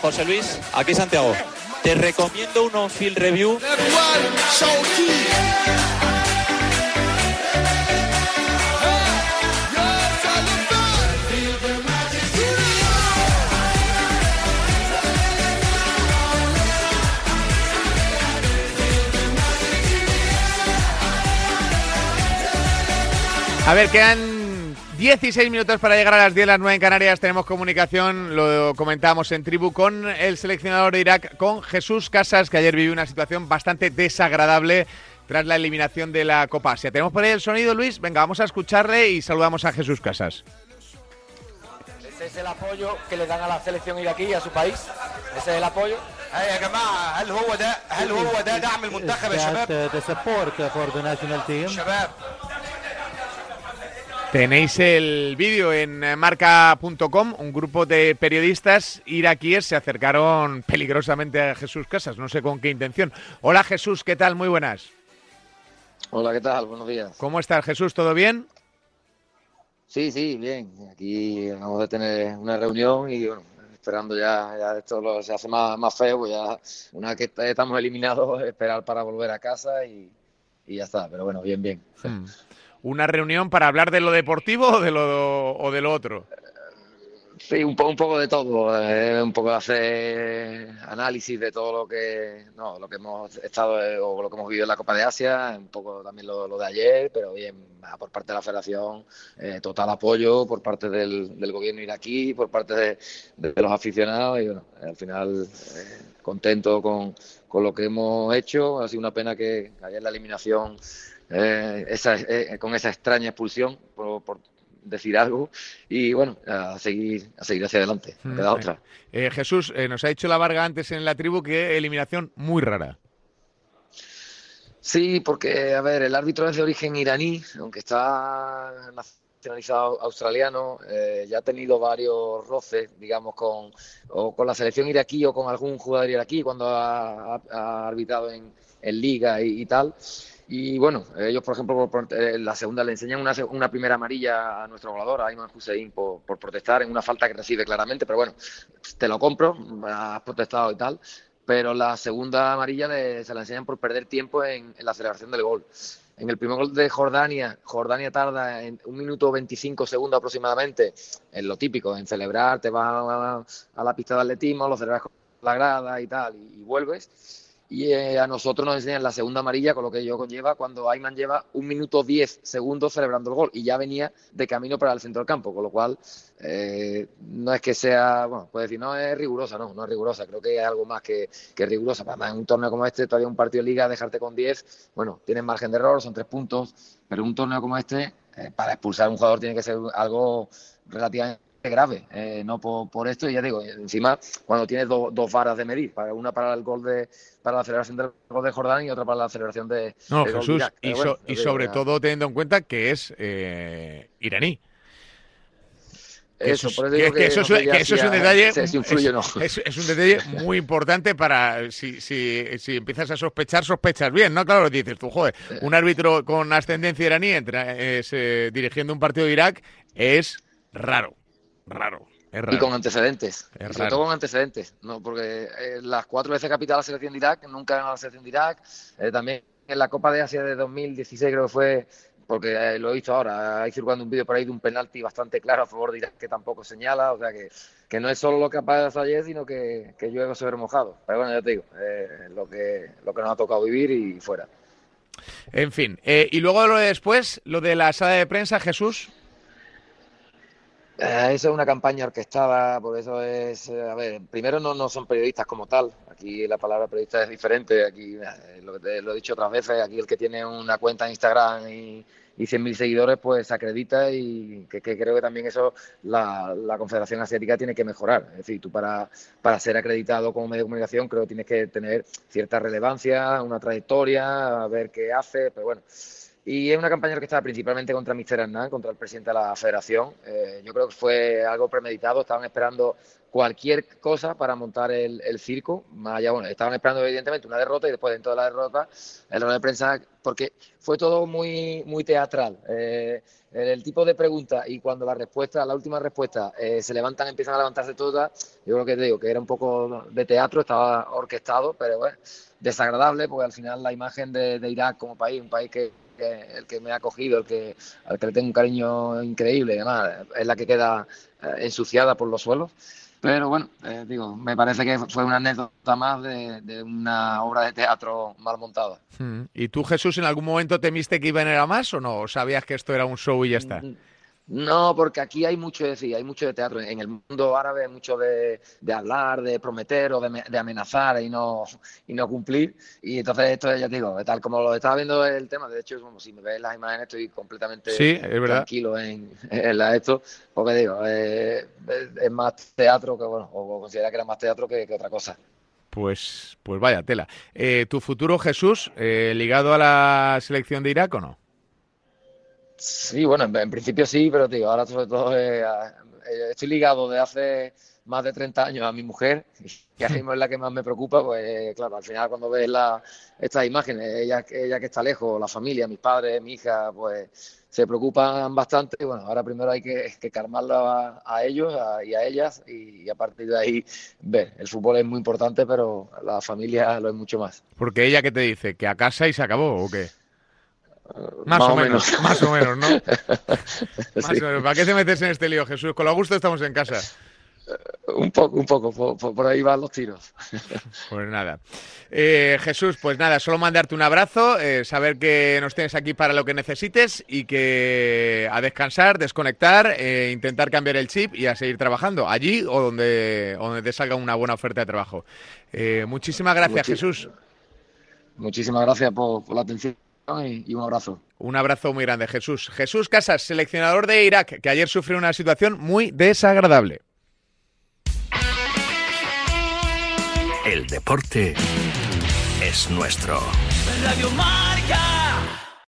José Luis, aquí Santiago. Te recomiendo un on-field review. A ver, quedan 16 minutos para llegar a las 10, las 9 en Canarias. Tenemos comunicación, lo comentábamos en tribu, con el seleccionador de Irak, con Jesús Casas, que ayer vivió una situación bastante desagradable tras la eliminación de la Copa Asia. ¿Tenemos por ahí el sonido, Luis? Venga, vamos a escucharle y saludamos a Jesús Casas. Ese es el apoyo que le dan a la selección iraquí y a su país. Ese es el apoyo. The support for the national team. Tenéis el vídeo en marca.com, un grupo de periodistas iraquíes se acercaron peligrosamente a Jesús Casas, no sé con qué intención. Hola Jesús, ¿qué tal? Muy buenas. Hola, ¿qué tal? Buenos días. ¿Cómo estás Jesús? ¿Todo bien? Sí, sí, bien. Aquí vamos a tener una reunión y bueno, esperando ya, ya esto lo, se hace más, feo, pues ya una vez que estamos eliminados, esperar para volver a casa y, ya está, pero bueno, bien, bien. Hmm. ¿Una reunión para hablar de lo deportivo o de lo, o de lo otro? Sí, un, po- un poco de todo, eh, un poco de hacer análisis de todo lo que, no, lo que hemos estado eh, o lo que hemos vivido en la Copa de Asia, un poco también lo, de ayer, pero bien, por parte de la Federación, eh, total apoyo por parte del, del gobierno iraquí, por parte de, de los aficionados y bueno, al final eh, contento con, con lo que hemos hecho, ha sido una pena que ayer la eliminación, eh, esa, eh, con esa extraña expulsión por, por decir algo y bueno, a seguir, a seguir hacia adelante, queda Mm, otra. Eh, Jesús, eh, nos ha dicho la Varga antes en la tribu que eliminación muy rara. Sí, porque, a ver, el árbitro es de origen iraní, aunque está nacionalizado australiano, eh, ya ha tenido varios roces, digamos, con, o con la selección iraquí o con algún jugador iraquí cuando ha, ha- ha arbitrado en, en liga y, y tal. Y bueno, ellos, por ejemplo, por- eh, la segunda le enseñan una, una primera amarilla a nuestro volador, a Ayman Hussein, por, por protestar en una falta que recibe claramente, pero bueno, te lo compro, has protestado y tal pero la segunda amarilla le- se la enseñan por perder tiempo en, la celebración del gol. En el primer gol de Jordania, Jordania tarda en un minuto 25 segundos aproximadamente, en lo típico, en celebrar, te vas a, a la pista de atletismo, lo celebras con la grada y tal, y vuelves. Y eh, a nosotros nos enseñan la segunda amarilla, con lo que ello conlleva, cuando Ayman lleva un minuto 10 segundos celebrando el gol y ya venía de camino para el centro del campo, con lo cual eh, no es que sea, bueno, puede decir, no es rigurosa, no, no es rigurosa, creo que es algo más que, que rigurosa. Además, en un torneo como este, todavía un partido de liga, dejarte con 10, bueno, tienes margen de error, son tres puntos, pero un torneo como este, eh, para expulsar a un jugador tiene que ser algo relativamente grave, eh, no por, por esto, y ya digo, encima cuando tienes do- dos varas de medir, para una para el gol de, para la celebración del gol de Jordán y otra para la celebración de, No, de Jesús, Irak. y, so- y sobre ya- todo teniendo en cuenta que es eh, iraní. Eso, es- un detalle. influye no. es- es un detalle muy importante para si, si, si empiezas a sospechar, sospechas bien, ¿no? Claro, dices tú, joder, un árbitro con ascendencia iraní entra, es, eh, dirigiendo un partido de Irak es raro, raro. Es raro. Y con antecedentes. Es Y sobre raro. todo con antecedentes. ¿no? Porque eh, las cuatro veces ha pitado la selección de Irak, nunca ganado la selección de Irak. Eh, también en la Copa de Asia de 2016 creo que fue, porque eh, lo he visto ahora, hay circulando un vídeo por ahí de un penalti bastante claro a favor de Irak que tampoco señala. O sea que, que no es solo lo que ha pasado ayer, sino que, que llueve sobre mojado. Pero bueno, ya te digo, eh, lo, que, lo que nos ha tocado vivir y fuera. En fin, eh, y luego lo de después, lo de la sala de prensa, Jesús. Eh, eso es una campaña orquestada, por eso es, eh, a ver, primero no, no son periodistas como tal, aquí la palabra periodista es diferente, aquí eh, lo lo he dicho otras veces, aquí el que tiene una cuenta en Instagram y, y 100.000 seguidores pues acredita y que, que creo que también eso la, la Confederación Asiática tiene que mejorar, es decir, tú para, para ser acreditado como medio de comunicación creo que tienes que tener cierta relevancia, una trayectoria, a ver qué hace, pero bueno. Y es una campaña que estaba principalmente contra Mr. Hernán, contra el presidente de la federación. Eh, yo creo que fue algo premeditado, estaban esperando cualquier cosa para montar el, circo. Más allá, bueno, estaban esperando evidentemente una derrota y después dentro de la derrota el rol de prensa, porque fue todo muy, muy teatral. Eh, el, tipo de preguntas y cuando la respuesta, la última respuesta, eh, se levantan, empiezan a levantarse todas, yo creo que te digo que era un poco de teatro, estaba orquestado, pero bueno, desagradable, porque al final la imagen de Irak como país, un país que el que me ha acogido, el que, al que le tengo un cariño increíble, además, es la que queda eh, ensuciada por los suelos. Pero bueno, eh, digo, me parece que fue una anécdota más de, una obra de teatro mal montada. Hmm. ¿Y tú, Jesús, en algún momento temiste que iba a ir a más o no? ¿O sabías que esto era un show y ya está? Mm, no, porque aquí hay mucho de decir, hay mucho de teatro. En el mundo árabe hay mucho de, hablar, de prometer o de, amenazar y no, y no cumplir. Y entonces esto, ya te digo, tal como lo estaba viendo el tema, de hecho, como si me ves las imágenes, estoy completamente tranquilo en, la esto, porque digo, eh, es más teatro que, bueno, o considera que era más teatro que, otra cosa. Pues, pues vaya tela. Eh, ¿Tu futuro, Jesús, eh, ligado a la selección de Irak o no? Sí, bueno, en, principio sí, pero digo, ahora sobre todo eh, eh, estoy ligado de hace más de 30 años a mi mujer, que ahora mismo es la que más me preocupa, pues claro, al final cuando ves la, estas imágenes, ella, ella que está lejos, la familia, mis padres, mi hija, pues se preocupan bastante y bueno, ahora primero hay que, calmarlo a, ellos y a ellas y, a partir de ahí ver, el fútbol es muy importante, pero la familia lo es mucho más. Porque ella que te dice, que a casa y se acabó o qué? Más, o, menos, más o menos, ¿no? ¿Para qué te metes en este lío, Jesús? Con lo gusto estamos en casa. Un poco, un poco, por, ahí van los tiros. Pues nada. Eh, Jesús, pues nada, solo mandarte un abrazo, eh, saber que nos tienes aquí para lo que necesites y que a descansar, desconectar, eh, intentar cambiar el chip y a seguir trabajando, allí o donde, donde te salga una buena oferta de trabajo. muchísimas gracias, Jesús. Muchísimas gracias por la atención y, un abrazo. Un abrazo muy grande, Jesús. Jesús Casas, seleccionador de Irak, que ayer sufrió una situación muy desagradable. El deporte es nuestro. Radio.